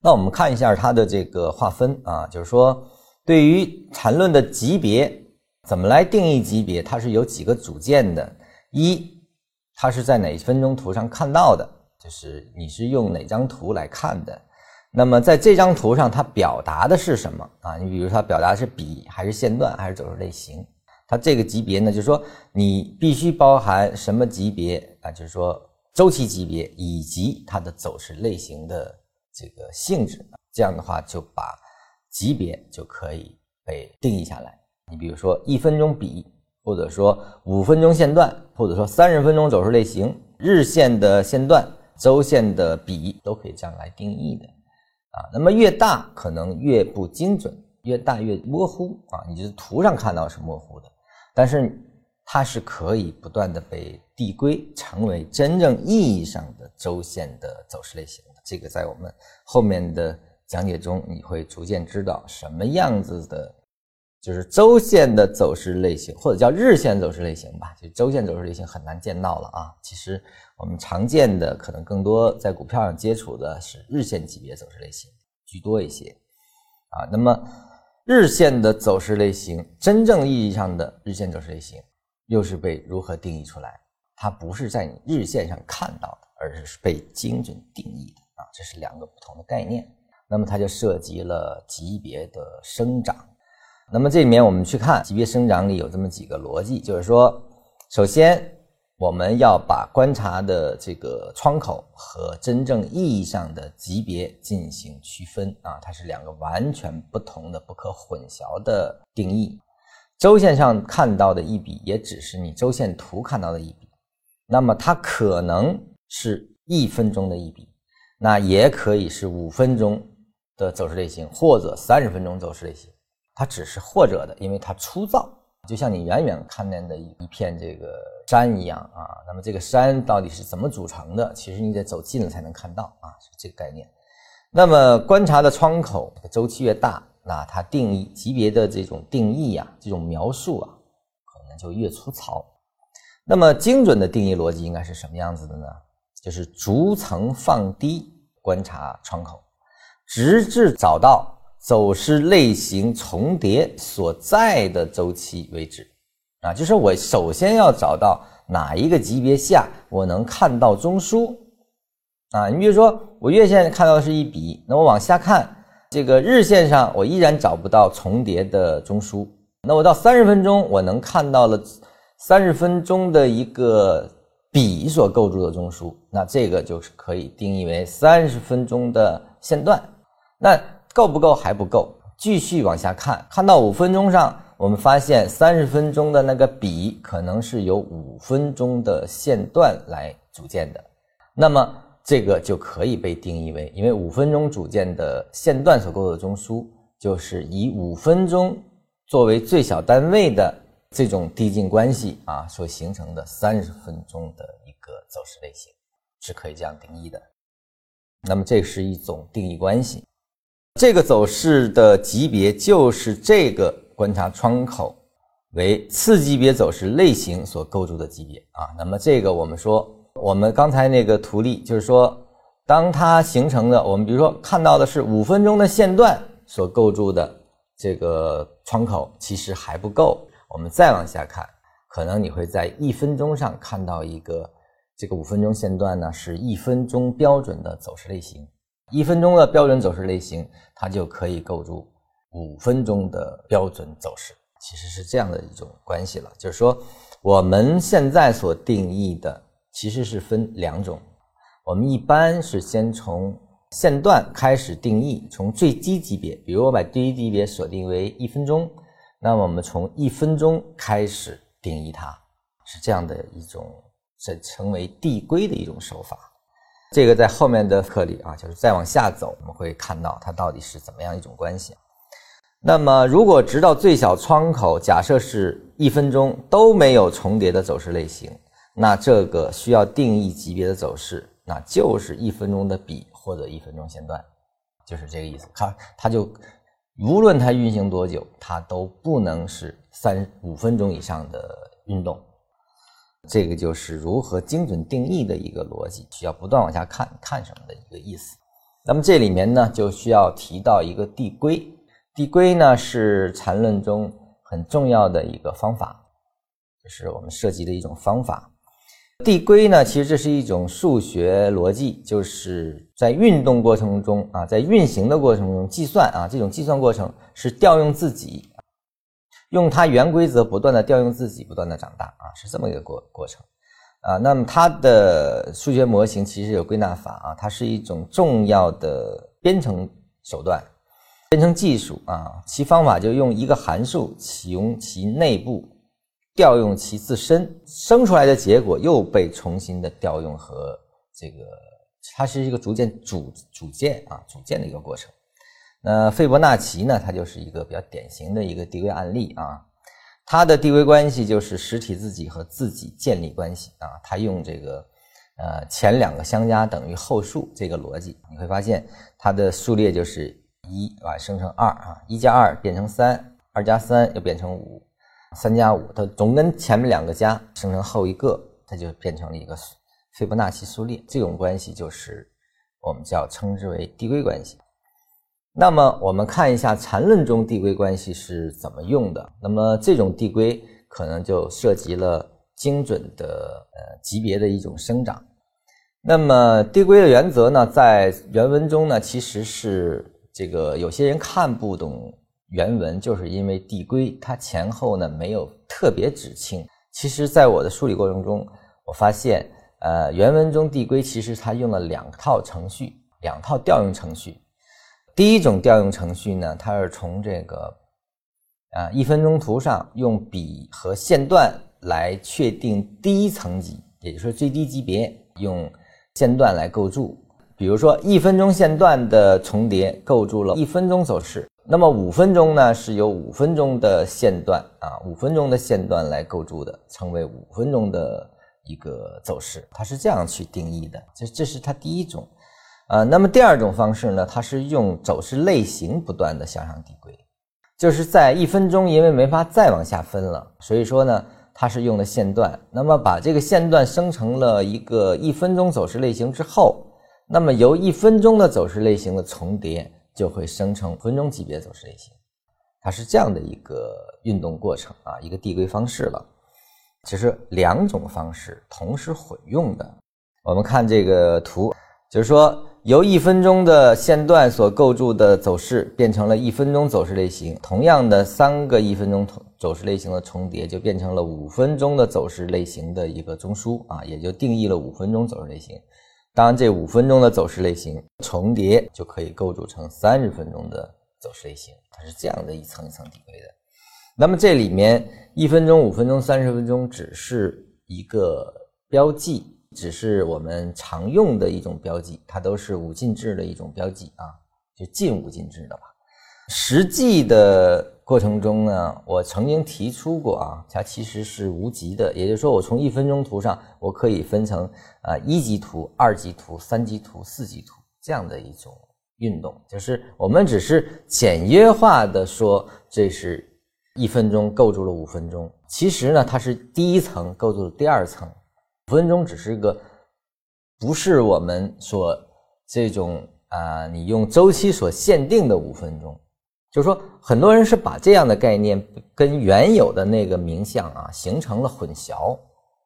那我们看一下它的这个划分啊，就是说对于缠论的级别，怎么来定义级别？它是有几个组件的。一，它是在哪分钟图上看到的？就是你是用哪张图来看的？那么在这张图上，它表达的是什么啊？你比如它表达是笔，还是线段，还是走势类型？它这个级别呢，就是说你必须包含什么级别啊？就是说周期级别以及它的走势类型的。这个性质，这样的话就把级别就可以被定义下来。你比如说一分钟比，或者说五分钟线段，或者说三十分钟走势类型，日线的线段、周线的比都可以这样来定义的啊。那么越大可能越不精准，越大越模糊啊。你就是图上看到是模糊的，但是它是可以不断的被递归，成为真正意义上的周线的走势类型。这个在我们后面的讲解中，你会逐渐知道什么样子的，就是周线的走势类型，或者叫日线走势类型吧。就周线走势类型很难见到了啊。其实我们常见的，可能更多在股票上接触的是日线级别走势类型居多一些啊。那么日线的走势类型，真正意义上的日线走势类型，又是被如何定义出来？它不是在你日线上看到的，而是被精准定义的。这是两个不同的概念，那么它就涉及了级别的生长。那么这里面我们去看级别生长里有这么几个逻辑，就是说，首先我们要把观察的这个窗口和真正意义上的级别进行区分啊，它是两个完全不同的、不可混淆的定义。周线上看到的一笔，也只是你周线图看到的一笔，那么它可能是一分钟的一笔。那也可以是五分钟的走势类型，或者三十分钟走势类型，它只是或者的，因为它粗糙，就像你远远看见的一一片这个山一样啊。那么这个山到底是怎么组成的？其实你得走近了才能看到啊，是这个概念。那么观察的窗口周期越大，那它定义级别的这种定义呀，这种描述啊，可能就越粗糙。那么精准的定义逻辑应该是什么样子的呢？就是逐层放低观察窗口，直至找到走势类型重叠所在的周期为止。啊，就是我首先要找到哪一个级别下我能看到中枢。啊，你比如说我月线看到的是一笔，那我往下看，这个日线上我依然找不到重叠的中枢。那我到三十分钟，我能看到了三十分钟的一个。笔所构筑的中枢，那这个就是可以定义为三十分钟的线段。那够不够？还不够。继续往下看，看到五分钟上，我们发现三十分钟的那个笔可能是由五分钟的线段来组建的。那么这个就可以被定义为，因为五分钟组建的线段所构的中枢，就是以五分钟作为最小单位的。这种递进关系啊，所形成的三十分钟的一个走势类型，是可以这样定义的。那么这是一种定义关系，这个走势的级别就是这个观察窗口为次级别走势类型所构筑的级别啊。那么这个我们说，我们刚才那个图例就是说，当它形成的，我们比如说看到的是五分钟的线段所构筑的这个窗口，其实还不够。我们再往下看，可能你会在一分钟上看到一个这个五分钟线段呢，是一分钟标准的走势类型。一分钟的标准走势类型，它就可以构筑五分钟的标准走势。其实是这样的一种关系了，就是说我们现在所定义的其实是分两种。我们一般是先从线段开始定义，从最低级别，比如我把第一级别锁定为一分钟。那么我们从一分钟开始定义它，是这样的一种，这成为递归的一种手法。这个在后面的课里啊，就是再往下走，我们会看到它到底是怎么样一种关系。那么如果直到最小窗口，假设是一分钟都没有重叠的走势类型，那这个需要定义级别的走势，那就是一分钟的笔或者一分钟线段，就是这个意思。它它就。无论它运行多久，它都不能是三五分钟以上的运动。这个就是如何精准定义的一个逻辑，需要不断往下看看什么的一个意思。那么这里面呢，就需要提到一个递归。递归呢是缠论中很重要的一个方法，就是我们涉及的一种方法。递归呢，其实这是一种数学逻辑，就是在运动过程中啊，在运行的过程中计算啊，这种计算过程是调用自己，用它原规则不断的调用自己，不断的长大啊，是这么一个过过程啊。那么它的数学模型其实有归纳法啊，它是一种重要的编程手段。编程技术啊，其方法就用一个函数启用其内部，调用其自身，生出来的结果又被重新的调用和这个，它是一个逐渐组组建啊组建的一个过程。那费波那契呢，它就是一个比较典型的一个递归案例啊，它的递归关系就是实体自己和自己建立关系啊，它用这个呃前两个相加等于后数这个逻辑，你会发现它的数列就是。一啊，生成二啊，一加二变成三，二加三又变成五，三加五，它总跟前面两个加，生成后一个，它就变成了一个斐波那契数列。这种关系就是我们叫称之为递归关系。那么我们看一下缠论中递归关系是怎么用的。那么这种递归可能就涉及了精准的呃级别的一种生长。那么递归的原则呢，在原文中呢，其实是。这个有些人看不懂原文，就是因为递归它前后呢没有特别指清。其实，在我的梳理过程中，我发现，呃，原文中递归其实它用了两套程序，两套调用程序。第一种调用程序呢，它是从这个啊一分钟图上用笔和线段来确定第一层级，也就是最低级别，用线段来构筑。比如说，一分钟线段的重叠构筑了一分钟走势，那么五分钟呢是由五分钟的线段啊，五分钟的线段来构筑的，称为五分钟的一个走势，它是这样去定义的。这这是它第一种，啊，那么第二种方式呢，它是用走势类型不断的向上递归，就是在一分钟因为没法再往下分了，所以说呢，它是用的线段，那么把这个线段生成了一个一分钟走势类型之后。那么由一分钟的走势类型的重叠，就会生成分钟级别走势类型，它是这样的一个运动过程啊，一个递归方式了。其实两种方式同时混用的。我们看这个图，就是说由一分钟的线段所构筑的走势变成了一分钟走势类型，同样的三个一分钟走势类型的重叠，就变成了五分钟的走势类型的一个中枢啊，也就定义了五分钟走势类型。当然，这五分钟的走势类型重叠就可以构筑成三十分钟的走势类型，它是这样的一层一层递归的。那么这里面一分钟、五分钟、三十分钟只是一个标记，只是我们常用的一种标记，它都是五进制的一种标记啊，就近五进制的吧。实际的。过程中呢，我曾经提出过啊，它其实是无极的，也就是说，我从一分钟图上，我可以分成啊一级图、二级图、三级图、四级图这样的一种运动，就是我们只是简约化的说，这是一分钟构筑了五分钟，其实呢，它是第一层构筑了第二层，五分钟只是个，不是我们所这种啊，你用周期所限定的五分钟。就是说，很多人是把这样的概念跟原有的那个名相啊形成了混淆，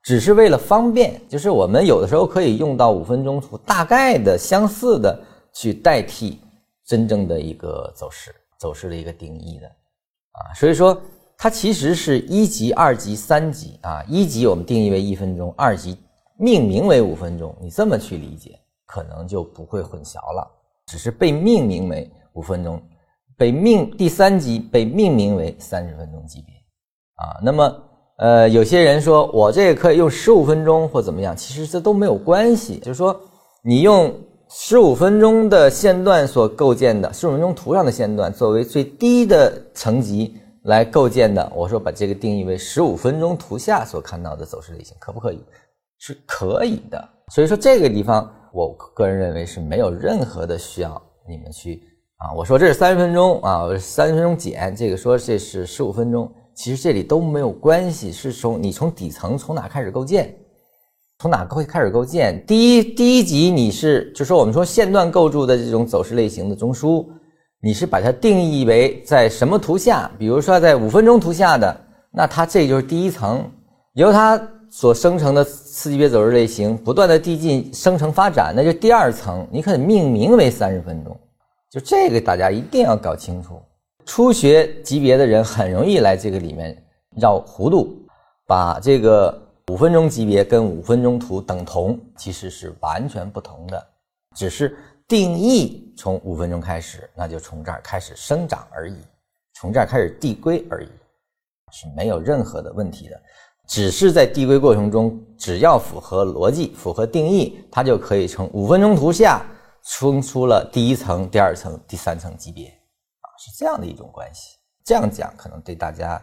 只是为了方便。就是我们有的时候可以用到五分钟图，大概的相似的去代替真正的一个走势走势的一个定义的啊。所以说，它其实是一级、二级、三级啊。一级我们定义为一分钟，二级命名为五分钟。你这么去理解，可能就不会混淆了。只是被命名为五分钟。被命第三级被命名为三十分钟级别，啊，那么呃，有些人说我这个可以用十五分钟或怎么样，其实这都没有关系。就是说，你用十五分钟的线段所构建的十五分钟图上的线段作为最低的层级来构建的，我说把这个定义为十五分钟图下所看到的走势类型，可不可以？是可以的。所以说这个地方，我个人认为是没有任何的需要你们去。啊，我说这是三十分钟啊，三十分钟减这个说这是十五分钟，其实这里都没有关系，是从你从底层从哪开始构建，从哪个会开始构建？第一，第一级你是，就说我们说线段构筑的这种走势类型的中枢，你是把它定义为在什么图下？比如说在五分钟图下的，那它这就是第一层，由它所生成的次级别走势类型不断的递进生成发展，那就第二层，你可以命名为三十分钟。就这个大家一定要搞清楚，初学级别的人很容易来这个里面绕弧度，把这个。五分钟级别跟五分钟图等同，其实是完全不同的，只是定义从五分钟开始，那就从这儿开始生长而已，从这儿开始递归而已，是没有任何的问题的。只是在递归过程中，只要符合逻辑、符合定义，它就可以从五分钟图下冲出了第一层、第二层、第三层级别，啊，是这样的一种关系。这样讲可能对大家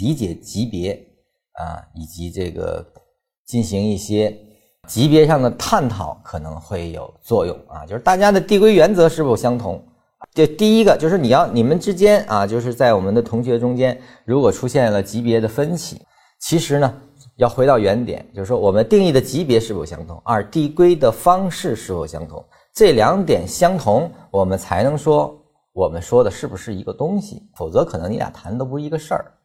理解级别。啊，以及这个进行一些级别上的探讨可能会有作用啊，就是大家的递归原则是否相同？这第一个就是你要你们之间啊，就是在我们的同学中间，如果出现了级别的分歧，其实呢要回到原点，就是说我们定义的级别是否相同，二递归的方式是否相同，这两点相同，我们才能说我们说的是不是一个东西，否则可能你俩谈的都不是一个事儿。